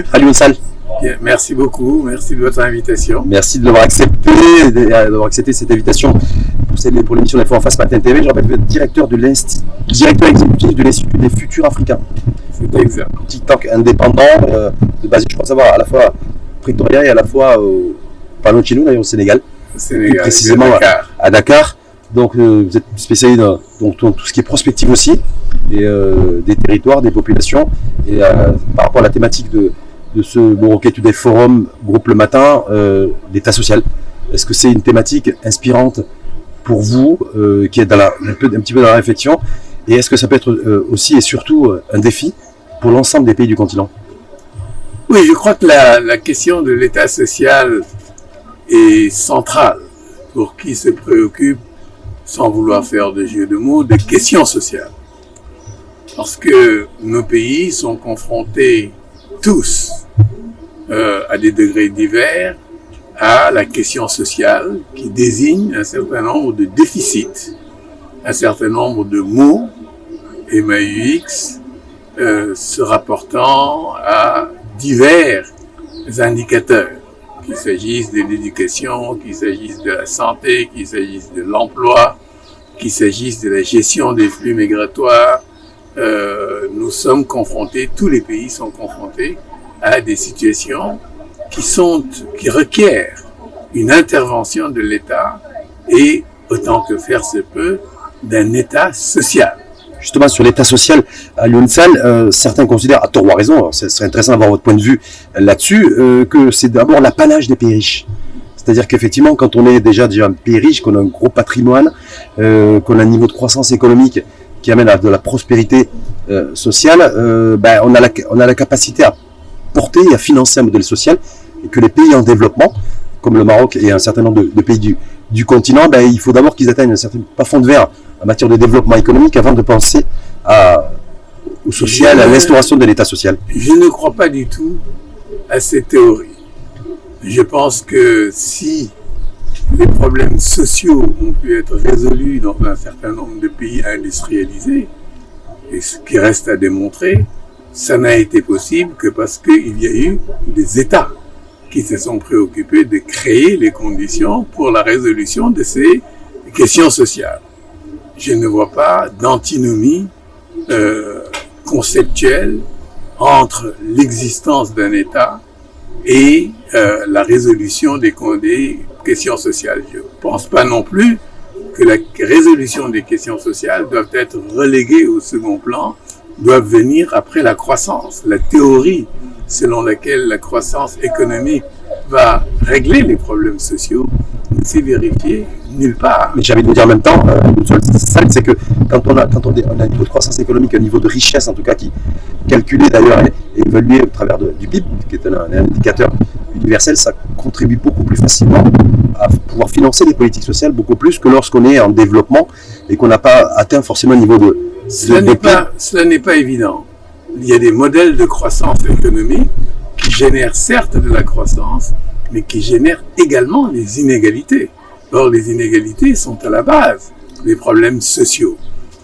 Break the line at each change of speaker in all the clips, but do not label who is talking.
bienvenue Salle.
merci beaucoup, merci de votre invitation.
Merci de l'avoir accepté, d'avoir accepté cette invitation pour, l'émission d'Info en face Matin TV. Je rappelle que vous êtes directeur de directeur exécutif de l'Institut des futurs africains.
C'est exact.
TikTok indépendant, euh, basé, je crois savoir, à la fois Pretoria et à la fois au, nous, d'ailleurs, au Sénégal.
Sénégal,
précisément à Dakar. Donc, euh, vous êtes spécialisé dans, tout ce qui est prospective aussi, et, euh, des territoires, des populations. Et euh, par rapport à la thématique de, de ce Morocco des forums, groupe le matin, l'état social. Est-ce que c'est une thématique inspirante pour vous, qui est un, peu, petit peu dans la réflexion? Et est-ce que ça peut être aussi et surtout un défi pour l'ensemble des pays du continent?
Oui, je crois que la, la question de l'état social est centrale pour qui se préoccupe sans vouloir faire de jeu de mots, des questions sociales. Parce que nos pays sont confrontés tous euh, à des degrés divers à la question sociale qui désigne un certain nombre de déficits, un certain nombre de mots, MAUX, euh, se rapportant à divers indicateurs qu'il s'agisse de l'éducation, qu'il s'agisse de la santé, qu'il s'agisse de l'emploi, qu'il s'agisse de la gestion des flux migratoires, euh, nous sommes confrontés, tous les pays sont confrontés à des situations qui sont, qui requièrent une intervention de l'État et, autant que faire se peut, d'un État social
justement sur l'état social à l'UNSAL, euh, certains considèrent, à tort ou à raison, ce serait intéressant d'avoir votre point de vue là-dessus, euh, que c'est d'abord l'apanage des pays riches. C'est-à-dire qu'effectivement, quand on est déjà, déjà un pays riche, qu'on a un gros patrimoine, euh, qu'on a un niveau de croissance économique qui amène à de la prospérité euh, sociale, euh, ben, on, a la, on a la capacité à porter et à financer un modèle social et que les pays en développement, comme le Maroc et un certain nombre de, pays du, du continent, ben, il faut d'abord qu'ils atteignent un certain plafond de verre en matière de développement économique avant de penser à, au social, à l'instauration de l'État social
Je ne crois pas du tout à ces théories. Je pense que si les problèmes sociaux ont pu être résolus dans un certain nombre de pays industrialisés, et ce qui reste à démontrer, ça n'a été possible que parce qu'il y a eu des États qui se sont préoccupés de créer les conditions pour la résolution de ces questions sociales. Je ne vois pas d'antinomie euh, conceptuelle entre l'existence d'un État et euh, la résolution des, des, questions sociales. Je ne pense pas non plus que la résolution des questions sociales doivent être reléguées au second plan, doivent venir après la croissance. La théorie selon laquelle la croissance économique va régler les problèmes sociaux c'est vérifié nulle part.
Mais j'ai envie de vous dire en même temps, euh, c'est que quand on a, quand on, a un niveau de croissance économique, un niveau de richesse en tout cas, qui calculé d'ailleurs et, évolué au travers du PIB, qui est un, indicateur universel, ça contribue beaucoup plus facilement à pouvoir financer les politiques sociales, beaucoup plus que lorsqu'on est en développement et qu'on n'a pas atteint forcément un niveau de...
Cela n'est pas, cela n'est pas évident. Il y a des modèles de croissance économique qui génèrent certes de la croissance, mais qui génère également les inégalités. Or, les inégalités sont à la base des problèmes sociaux.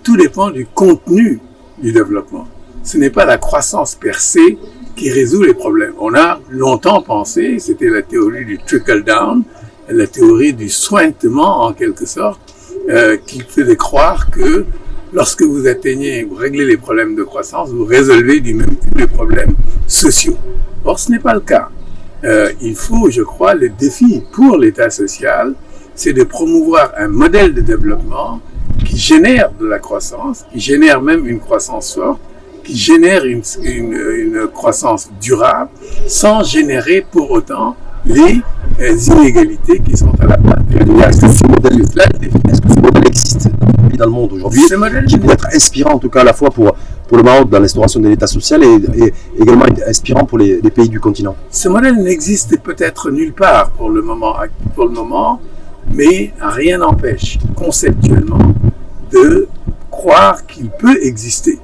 Tout dépend du contenu du développement. Ce n'est pas la croissance per se qui résout les problèmes. On a longtemps pensé, c'était la théorie du trickle down, la théorie du sointement en quelque sorte, euh, qui faisait croire que lorsque vous atteignez, vous réglez les problèmes de croissance, vous résolvez du même type de problèmes sociaux. Or, ce n'est pas le cas euh, il faut, je crois, le défi pour l'État social, c'est de promouvoir un modèle de développement qui génère de la croissance, qui génère même une croissance forte, qui génère une, croissance durable, sans générer pour autant les euh, inégalités qui sont à la base.
Est-ce que ce modèle, est-ce dans le monde aujourd'hui Qui peut être inspirant en tout cas à la fois pour pour le Maroc dans l'instauration de l'État social et, également inspirant pour les, pays du continent
Ce modèle n'existe peut-être nulle part pour le moment, pour le moment mais rien n'empêche conceptuellement de croire qu'il peut exister.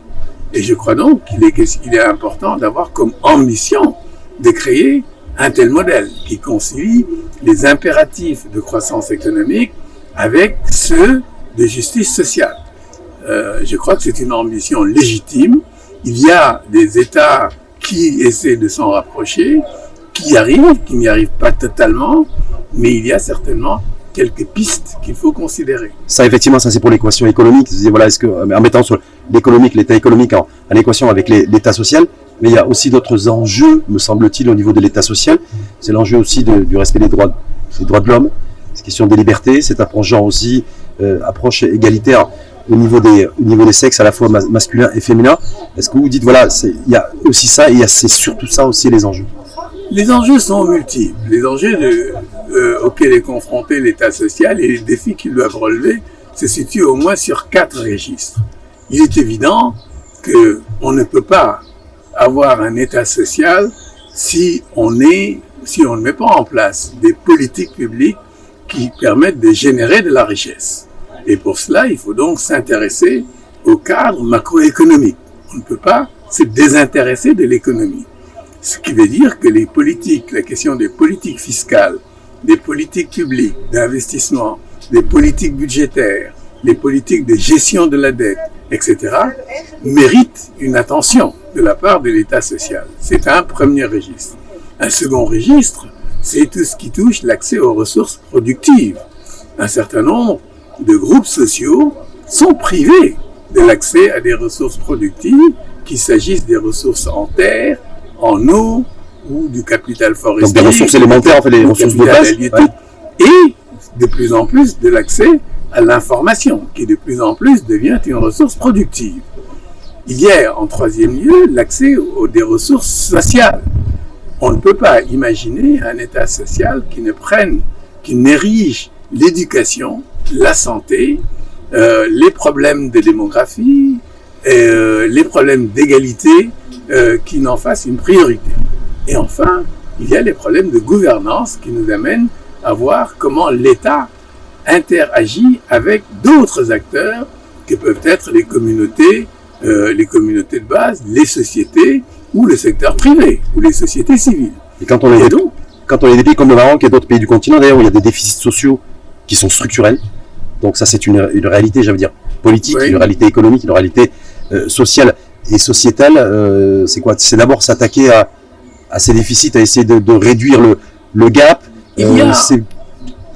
Et je crois donc qu'il est, est important d'avoir comme ambition de créer un tel modèle qui concilie les impératifs de croissance économique avec ceux de justice sociale. Euh, je crois que c'est une ambition légitime. Il y a des États qui essaient de s'en rapprocher, qui y arrivent, qui n'y arrivent pas totalement, mais il y a certainement quelques pistes qu'il faut considérer.
Ça, effectivement, ça c'est pour l'équation économique. Voilà, est-ce que, en mettant sur l'économique, l'état économique en, équation avec l'état social, mais il y a aussi d'autres enjeux, me semble-t-il, au niveau de l'état social. C'est l'enjeu aussi de, du respect des droits, des droits de l'homme, c'est question des libertés, cette approche aussi, euh, approche égalitaire au niveau des, au niveau des sexes, à la fois masculin et féminin. Est-ce que vous dites, voilà, il y a aussi ça, et c'est surtout ça aussi les enjeux?
Les enjeux sont multiples. Les enjeux euh, auxquels est confronté l'État social et les défis qu'ils doivent relever se situent au moins sur quatre registres. Il est évident que on ne peut pas avoir un État social si on est, si on ne met pas en place des politiques publiques qui permettent de générer de la richesse. Et pour cela, il faut donc s'intéresser au cadre macroéconomique. On ne peut pas se désintéresser de l'économie. Ce qui veut dire que les politiques, la question des politiques fiscales, des politiques publiques d'investissement, des politiques budgétaires, les politiques de gestion de la dette, etc., méritent une attention de la part de l'État social. C'est un premier registre. Un second registre, c'est tout ce qui touche l'accès aux ressources productives. Un certain nombre de groupes sociaux sont privés de l'accès à des ressources productives, qu'il s'agisse des ressources en terre, en eau ou du capital forestier.
Donc des ressources élémentaires, en fait, les ressources de base.
Et de plus en plus de l'accès à l'information, qui de plus en plus devient une ressource productive. Il y a en troisième lieu l'accès aux des ressources sociales. On ne peut pas imaginer un État social qui ne prenne, qui n'érige l'éducation, la santé, euh, les problèmes de démographie, et, euh, les problèmes d'égalité, euh, qui n'en fassent une priorité. Et enfin, il y a les problèmes de gouvernance qui nous amènent à voir comment l'État interagit avec d'autres acteurs que peuvent être les communautés, les communautés de base, les sociétés ou le secteur privé ou les sociétés civiles.
Et quand on est, donc, quand on est des pays comme le Maroc et d'autres pays du continent, d'ailleurs, où il y a des déficits sociaux qui sont structurels, donc ça, c'est une, une, réalité, j'allais dire, politique, une réalité économique, une réalité euh, sociale et sociétale. Euh, c'est quoi? C'est d'abord s'attaquer à, à, ces déficits, à essayer de, de réduire le, le, gap.
Il y a,
euh,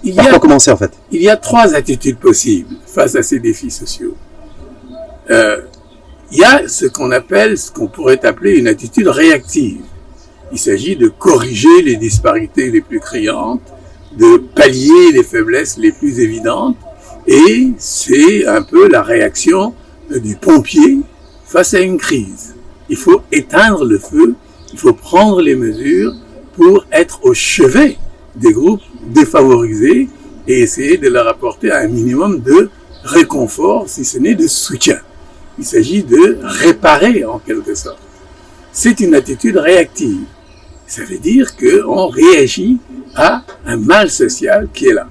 il
par
y a,
quoi commencer en fait?
Il y a trois attitudes possibles face à ces défis sociaux. Il y a ce qu'on appelle, ce qu'on pourrait appeler une attitude réactive. Il s'agit de corriger les disparités les plus criantes, de pallier les faiblesses les plus évidentes et c'est un peu la réaction du pompier face à une crise. Il faut éteindre le feu, il faut prendre les mesures pour être au chevet des groupes défavorisés et essayer de leur apporter un minimum de réconfort, si ce n'est de soutien. Il s'agit de réparer en quelque sorte. C'est une attitude réactive. Ça veut dire qu'on réagit à un mal social qui est là.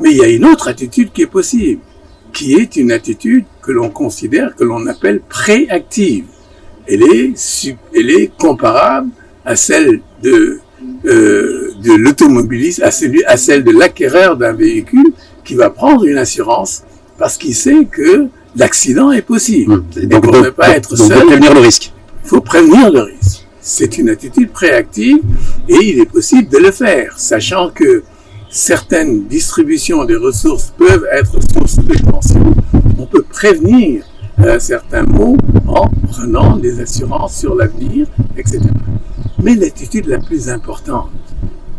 Mais il y a une autre attitude qui est possible, qui est une attitude que l'on considère, que l'on appelle préactive. Elle est, comparable à celle de, euh, l'automobiliste, à celle de l'acquéreur d'un véhicule qui va prendre une assurance parce qu'il sait que l'accident est possible.
Mmh.
Et
donc,
pour ne pas être
donc,
seul,
de prévenir le risque.
il faut prévenir le risque. C'est une attitude préactive et il est possible de le faire, sachant que certaines distributions des ressources peuvent être source de tension. On peut prévenir euh, certains maux en prenant des assurances sur l'avenir, etc. Mais l'attitude la plus importante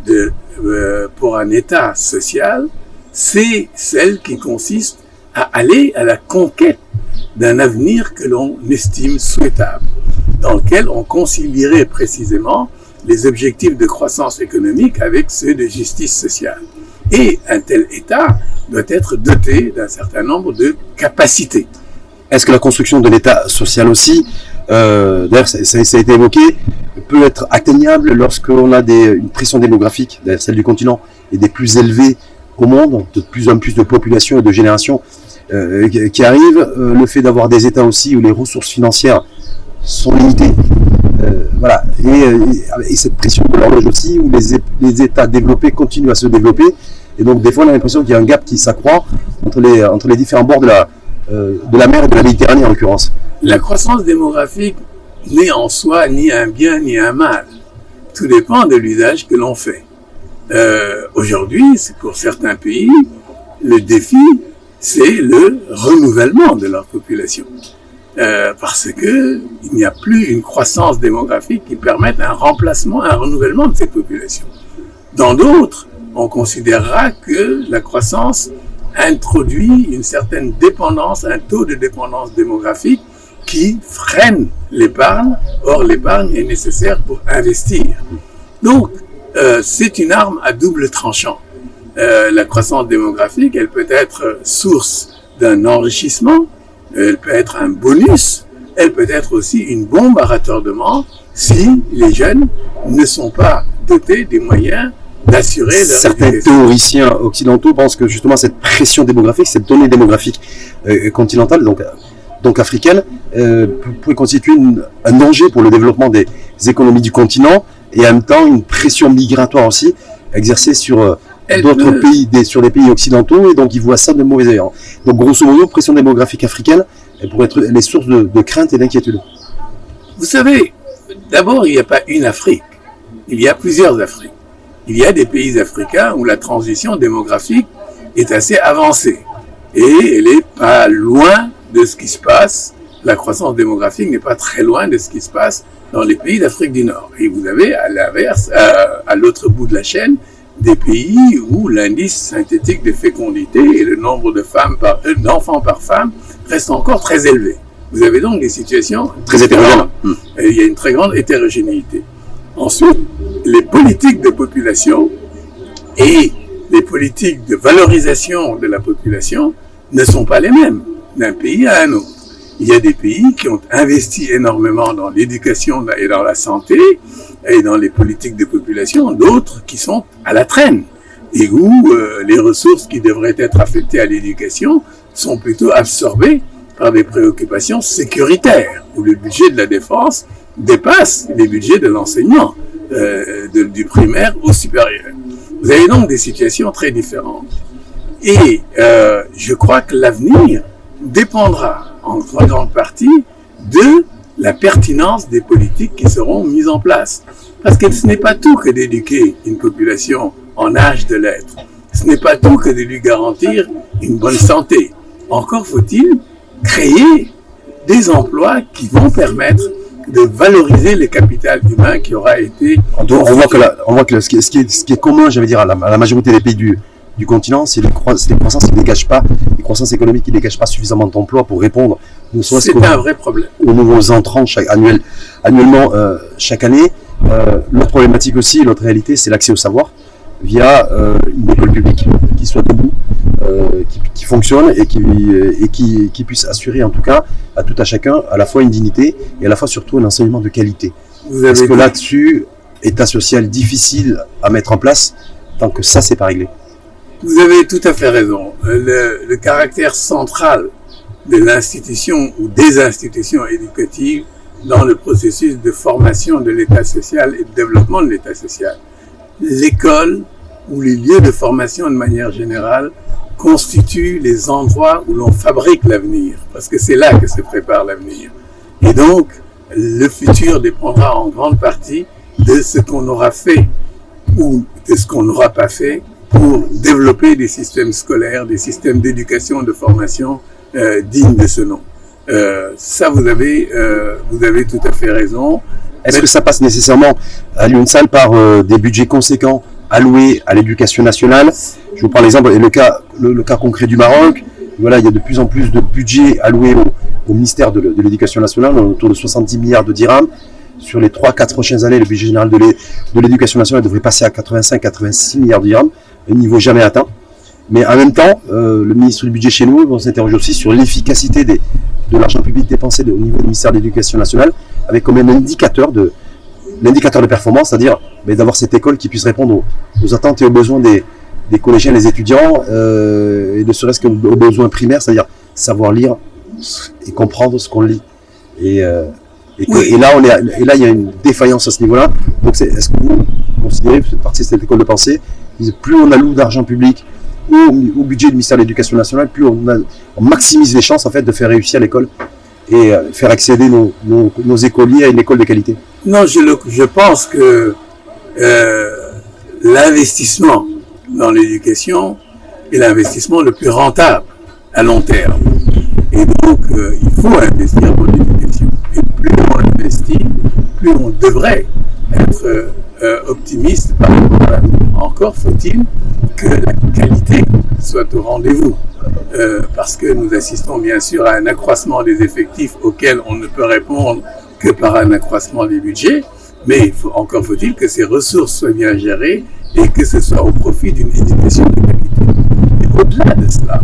de, euh, pour un État social, c'est celle qui consiste à aller à la conquête d'un avenir que l'on estime souhaitable, dans lequel on concilierait précisément les objectifs de croissance économique avec ceux de justice sociale. Et un tel État doit être doté d'un certain nombre de capacités.
Est-ce que la construction de l'État social aussi, euh, d'ailleurs ça, a été évoqué, peut être atteignable lorsqu'on a des, une pression démographique, celle du continent, est des plus élevées au monde, de plus en plus de population et de générations euh, qui arrivent, euh, le fait d'avoir des États aussi où les ressources financières sont limitées, euh, voilà, et, et, cette pression de l'horloge aussi où les, les, États développés continuent à se développer, et donc des fois on a l'impression qu'il y a un gap qui s'accroît entre les, entre les différents bords de la, de la mer et de la Méditerranée en l'occurrence.
La croissance démographique n'est en soi ni un bien ni un mal. Tout dépend de l'usage que l'on fait. Euh, Aujourd'hui, c'est pour certains pays, le défi, c'est le renouvellement de leur population. Euh, parce que il n'y a plus une croissance démographique qui permette un remplacement, un renouvellement de cette population. Dans d'autres, on considérera que la croissance introduit une certaine dépendance, un taux de dépendance démographique qui freine l'épargne. Or, l'épargne est nécessaire pour investir. Donc, euh, c'est une arme à double tranchant. Euh, la croissance démographique, elle peut être source d'un enrichissement, elle peut être un bonus, elle peut être aussi une bombe à retardement si les jeunes ne sont pas dotés des moyens d'assurer leur
Certains
éducation.
théoriciens occidentaux pensent que justement cette pression démographique, cette donnée démographique euh, continentale, donc, donc africaine, euh, pou- pouvait constituer une- un danger pour le développement des économies du continent et en même temps une pression migratoire aussi exercée sur euh, d'autres pays, des, sur les pays occidentaux et donc ils voient ça de mauvais œil. Donc grosso modo, pression démographique africaine, elle pourrait être les sources de, de crainte et d'inquiétude.
Vous savez, d'abord, il n'y a pas une Afrique. Il y a plusieurs Afriques. Il y a des pays africains où la transition démographique est assez avancée. Et elle est pas loin de ce qui se passe. La croissance démographique n'est pas très loin de ce qui se passe dans les pays d'Afrique du Nord. Et vous avez, à l'inverse, à, à l'autre bout de la chaîne, des pays où l'indice synthétique de fécondité et le nombre de femmes par, euh, d'enfants par femme reste encore très élevé. Vous avez donc des situations
Très
différentes.
hétérogène. Hmm.
Et il y a une très grande hétérogénéité. Ensuite, les politiques de population et les politiques de valorisation de la population ne sont pas les mêmes d'un pays à un autre. Il y a des pays qui ont investi énormément dans l'éducation et dans la santé et dans les politiques de population, d'autres qui sont à la traîne et où euh, les ressources qui devraient être affectées à l'éducation sont plutôt absorbées par des préoccupations sécuritaires, où le budget de la défense dépasse les budgets de l'enseignement, euh, du primaire au supérieur. Vous avez donc des situations très différentes. Et euh, je crois que l'avenir dépendra en très grande partie de la pertinence des politiques qui seront mises en place. Parce que ce n'est pas tout que d'éduquer une population en âge de l'être. Ce n'est pas tout que de lui garantir une bonne santé. Encore faut-il créer des emplois qui vont permettre de valoriser le capital humain qui aura été
Donc, on voit que, la- on voit que ce, qui est, ce, qui est, ce qui est commun, j'allais dire, à la, à la majorité des pays du, du continent, c'est les, croi- c'est les croissances qui ne dégagent pas, les croissances économiques qui ne dégagent pas suffisamment d'emplois pour répondre, ne serait-ce qu'aux
vrai problème.
aux nouveaux entrants chaque, annuel, annuellement euh, chaque année. Euh, l'autre problématique aussi, l'autre réalité, c'est l'accès au savoir via euh, une école publique qui soit debout, euh, qui, qui fonctionne et, qui, et qui, qui puisse assurer en tout cas à tout à chacun à la fois une dignité et à la fois surtout un enseignement de qualité.
Vous
Parce que là-dessus, état social difficile à mettre en place tant que ça c'est pas réglé.
Vous avez tout à fait raison. Le, le caractère central de l'institution ou des institutions éducatives dans le processus de formation de l'état social et de développement de l'état social. L'école ou les lieux de formation de manière générale constituent les endroits où l'on fabrique l'avenir, parce que c'est là que se prépare l'avenir. Et donc, le futur dépendra en grande partie de ce qu'on aura fait ou de ce qu'on n'aura pas fait pour développer des systèmes scolaires, des systèmes d'éducation, de formation euh, dignes de ce nom. Euh, ça, vous avez, euh, vous avez tout à fait raison.
Est-ce que ça passe nécessairement à l'UNSAL par des budgets conséquents alloués à l'éducation nationale? Je vous prends l'exemple, le cas, le, cas concret du Maroc. Voilà, il y a de plus en plus de budgets alloués au, ministère de, de l'Éducation nationale, autour de 70 milliards de dirhams. Sur les 3-4 prochaines années, le budget général de l'é- de l'éducation nationale devrait passer à 85-86 milliards de dirhams, niveau jamais atteint. Mais en même temps, euh, le ministre du budget chez nous, on s'interroge aussi sur l'efficacité des- de l'argent public dépensé au niveau du ministère de l'Éducation nationale, avec comme un indicateur de l'indicateur de performance, c'est-à-dire mais d'avoir cette école qui puisse répondre aux, aux attentes et aux besoins des, des collégiens, des étudiants, euh, et ne serait-ce qu'aux aux besoins primaires, c'est-à-dire savoir lire et comprendre ce qu'on lit. Et, euh, et, que-
Oui.
et là, on est, à- et là, il y a une défaillance à ce niveau-là. Donc, est-ce que vous considérez, vous faites partie de cette de pensée, plus on alloue d'argent public au, budget du ministère de l'Éducation nationale, plus on, maximise les chances en fait de faire réussir l'école et euh, faire accéder nos, écoliers à une école de qualité
Non, je, pense que euh, l'investissement dans l'éducation est l'investissement le plus rentable à long terme. Et donc, euh, il faut investir dans l'éducation. Et plus on investit, plus on devrait être euh, optimiste Encore faut-il que la qualité soit au rendez-vous. Euh, parce que nous assistons bien sûr à un accroissement des effectifs auquel on ne peut répondre que par un accroissement des budgets. Mais encore faut-il que ces ressources soient bien gérées et que ce soit au profit d'une éducation de qualité. Au-delà de cela,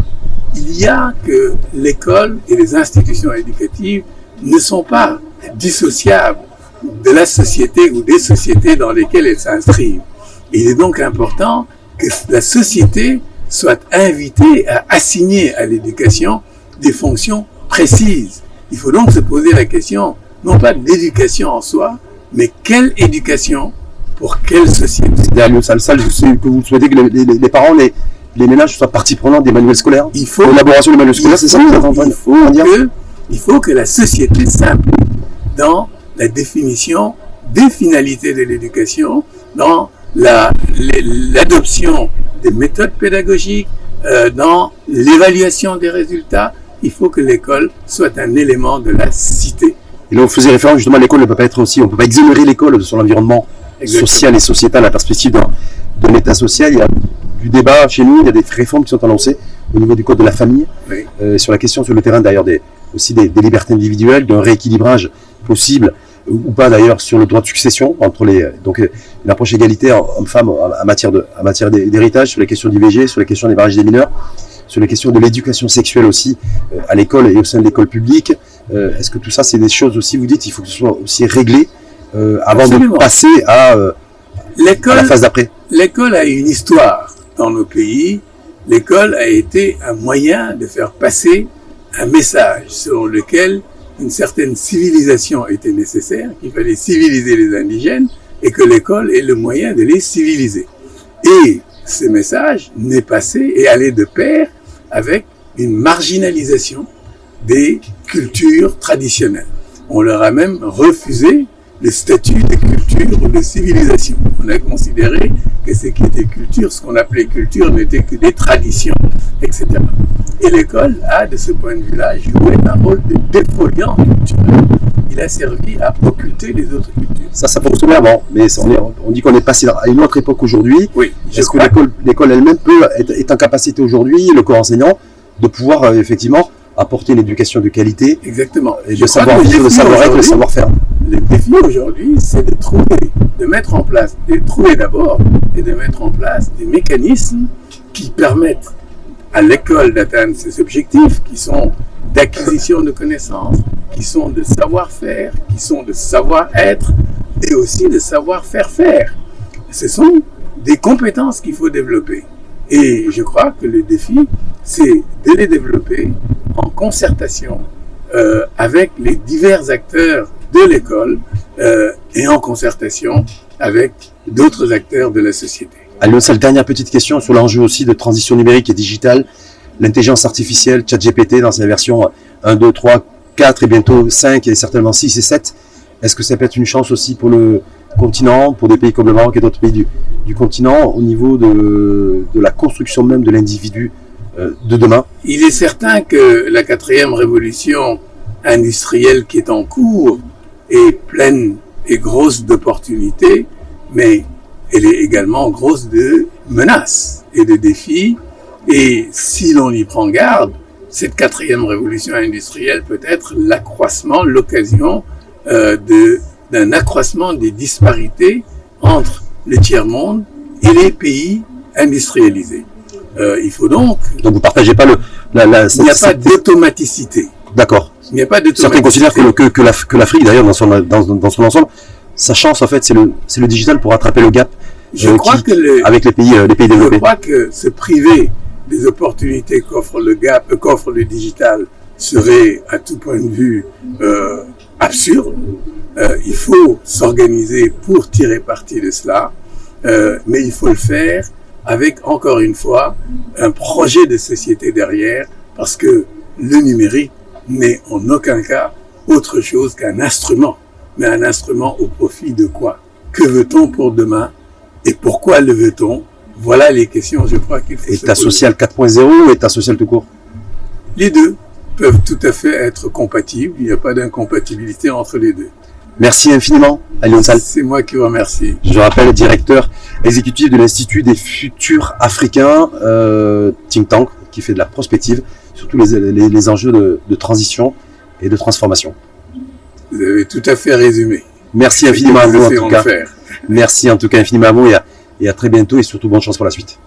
il y a que l'école et les institutions éducatives ne sont pas dissociables de la société ou des sociétés dans lesquelles elles s'inscrivent. Il est donc important que la société soit invitée à assigner à l'éducation des fonctions précises. Il faut donc se poser la question, non pas de l'éducation en soi, mais quelle éducation pour quelle société?
Ça, ça, c'est que vous souhaitez que les, les- les parents, les, les ménages soient partie prenante des manuels scolaires
Il faut
L'élaboration des manuels scolaires, c'est ça que
il faut
dire?
que, il faut que la société s'implique dans la définition des finalités de l'éducation, dans la- l'adoption des méthodes pédagogiques, euh, dans l'évaluation des résultats. Il faut que l'école soit un élément de la cité.
Et là, on faisait référence justement à l'école ne peut pas être aussi, on peut pas exonérer l'école de son environnement
Exactement.
social et sociétal, la perspective d'un d'un état social. Il y a du débat chez nous, il y a des réformes qui sont annoncées au niveau du code de la famille,
Oui.
euh, sur la question sur le terrain d'ailleurs des, aussi des, des libertés individuelles, d'un rééquilibrage possible ou pas d'ailleurs sur le droit de succession entre les donc euh, une approche égalitaire homme-femme en matière de en matière d'hé- d'héritage sur les questions d'IVG, sur les questions des mariages des mineurs, sur les questions de l'éducation sexuelle aussi euh, à l'école et au sein de l'école publique. Euh, Est-ce que tout ça c'est des choses aussi vous dites il faut que ce soit aussi réglé euh, avant
Absolument.
de passer à, euh, à la phase d'après?
L'école a une histoire dans nos pays. L'école a été un moyen de faire passer un message selon lequel une certaine civilisation était nécessaire, qu'il fallait civiliser les indigènes et que l'école est le moyen de les civiliser. Et ce message n'est passé et allé de pair avec une marginalisation des cultures traditionnelles. On leur a même refusé le statut de culture ou de civilisation. On a considéré que ce qui était culture, ce qu'on appelait culture, n'était que des traditions, etc. Et l'école a, de ce point de vue-là, joué un rôle de défoliant culturel. Il a servi à occulter les autres cultures.
Ça, ça fonctionnait avant, mais on, est- on dit qu'on est passé à une autre époque aujourd'hui.
Oui,
Est-ce que l'école, elle-même peut être, est en capacité aujourd'hui, le corps enseignant, de pouvoir euh, effectivement apporter une éducation de qualité
exactement.
et de
crois
savoir
que le
savoir-être,
aujourd'hui-
savoir-faire?
Le défi aujourd'hui, c'est de trouver, de mettre en place, de trouver d'abord et de mettre en place des mécanismes qui permettent à l'école d'atteindre ses objectifs, qui sont d'acquisition de connaissances, qui sont de savoir-faire, qui sont de savoir-être et aussi de savoir-faire faire. Ce sont des compétences qu'il faut développer. Et je crois que le défi, c'est de les développer en concertation euh, avec les divers acteurs de l'école euh, et en concertation avec d'autres acteurs de la société.
Allez, dernière petite question sur l'enjeu aussi de transition numérique et digitale. L'intelligence artificielle, ChatGPT dans sa version 1, 2, 3, 4 et bientôt 5 et certainement 6 et 7. Est-ce que ça peut être une chance aussi pour le continent, pour des pays comme le Maroc et d'autres pays du, du continent au niveau de, de la construction même de l'individu euh, de demain?
Il est certain que la quatrième révolution industrielle qui est en cours est pleine et grosse d'opportunités, mais elle est également grosse de menaces et de défis. Et si l'on y prend garde, cette quatrième révolution industrielle peut être l'accroissement, l'occasion euh, de- d'un accroissement des disparités entre le tiers-monde et les pays industrialisés. Euh, il faut donc,
Donc vous partagez pas le... La, la,
il n'y a
cette-
pas d'automaticité.
D'accord.
Il n'y a pas
Certains
d'automaticité.
considèrent que, que, que l'Af- que l'Afrique, d'ailleurs, dans son, dans, dans son ensemble, sa chance, en fait, c'est le, digital pour rattraper le gap
Je
euh,
crois
qui-
que
avec les pays, euh, les pays
je
développés.
crois que se priver des opportunités qu'offre le gap, euh, qu'offre le digital serait à tout point de vue euh, absurde. Euh, il faut s'organiser pour tirer parti de cela, mais il faut le faire avec encore une fois un projet de société derrière, parce que le numérique n'est en aucun cas autre chose qu'un instrument. Mais un instrument au profit de quoi? Que veut-on pour demain? Et pourquoi le veut-on? Voilà les questions, je crois qu'il faut
État social 4.0 ou état social tout court?
Les deux peuvent tout à fait être compatibles. Il n'y a pas d'incompatibilité entre les deux.
Merci infiniment, Alion Sal.
C'est moi qui vous remercie.
Je rappelle, directeur exécutif de l'Institut des futurs africains, euh, think tank, qui fait de la prospective sur tous les, les, les enjeux de, de, transition et de transformation.
Vous avez tout à fait résumé.
Merci infiniment à vous, en tout cas. Merci en tout cas infiniment à vous et à, et à très bientôt et surtout bonne chance pour la suite.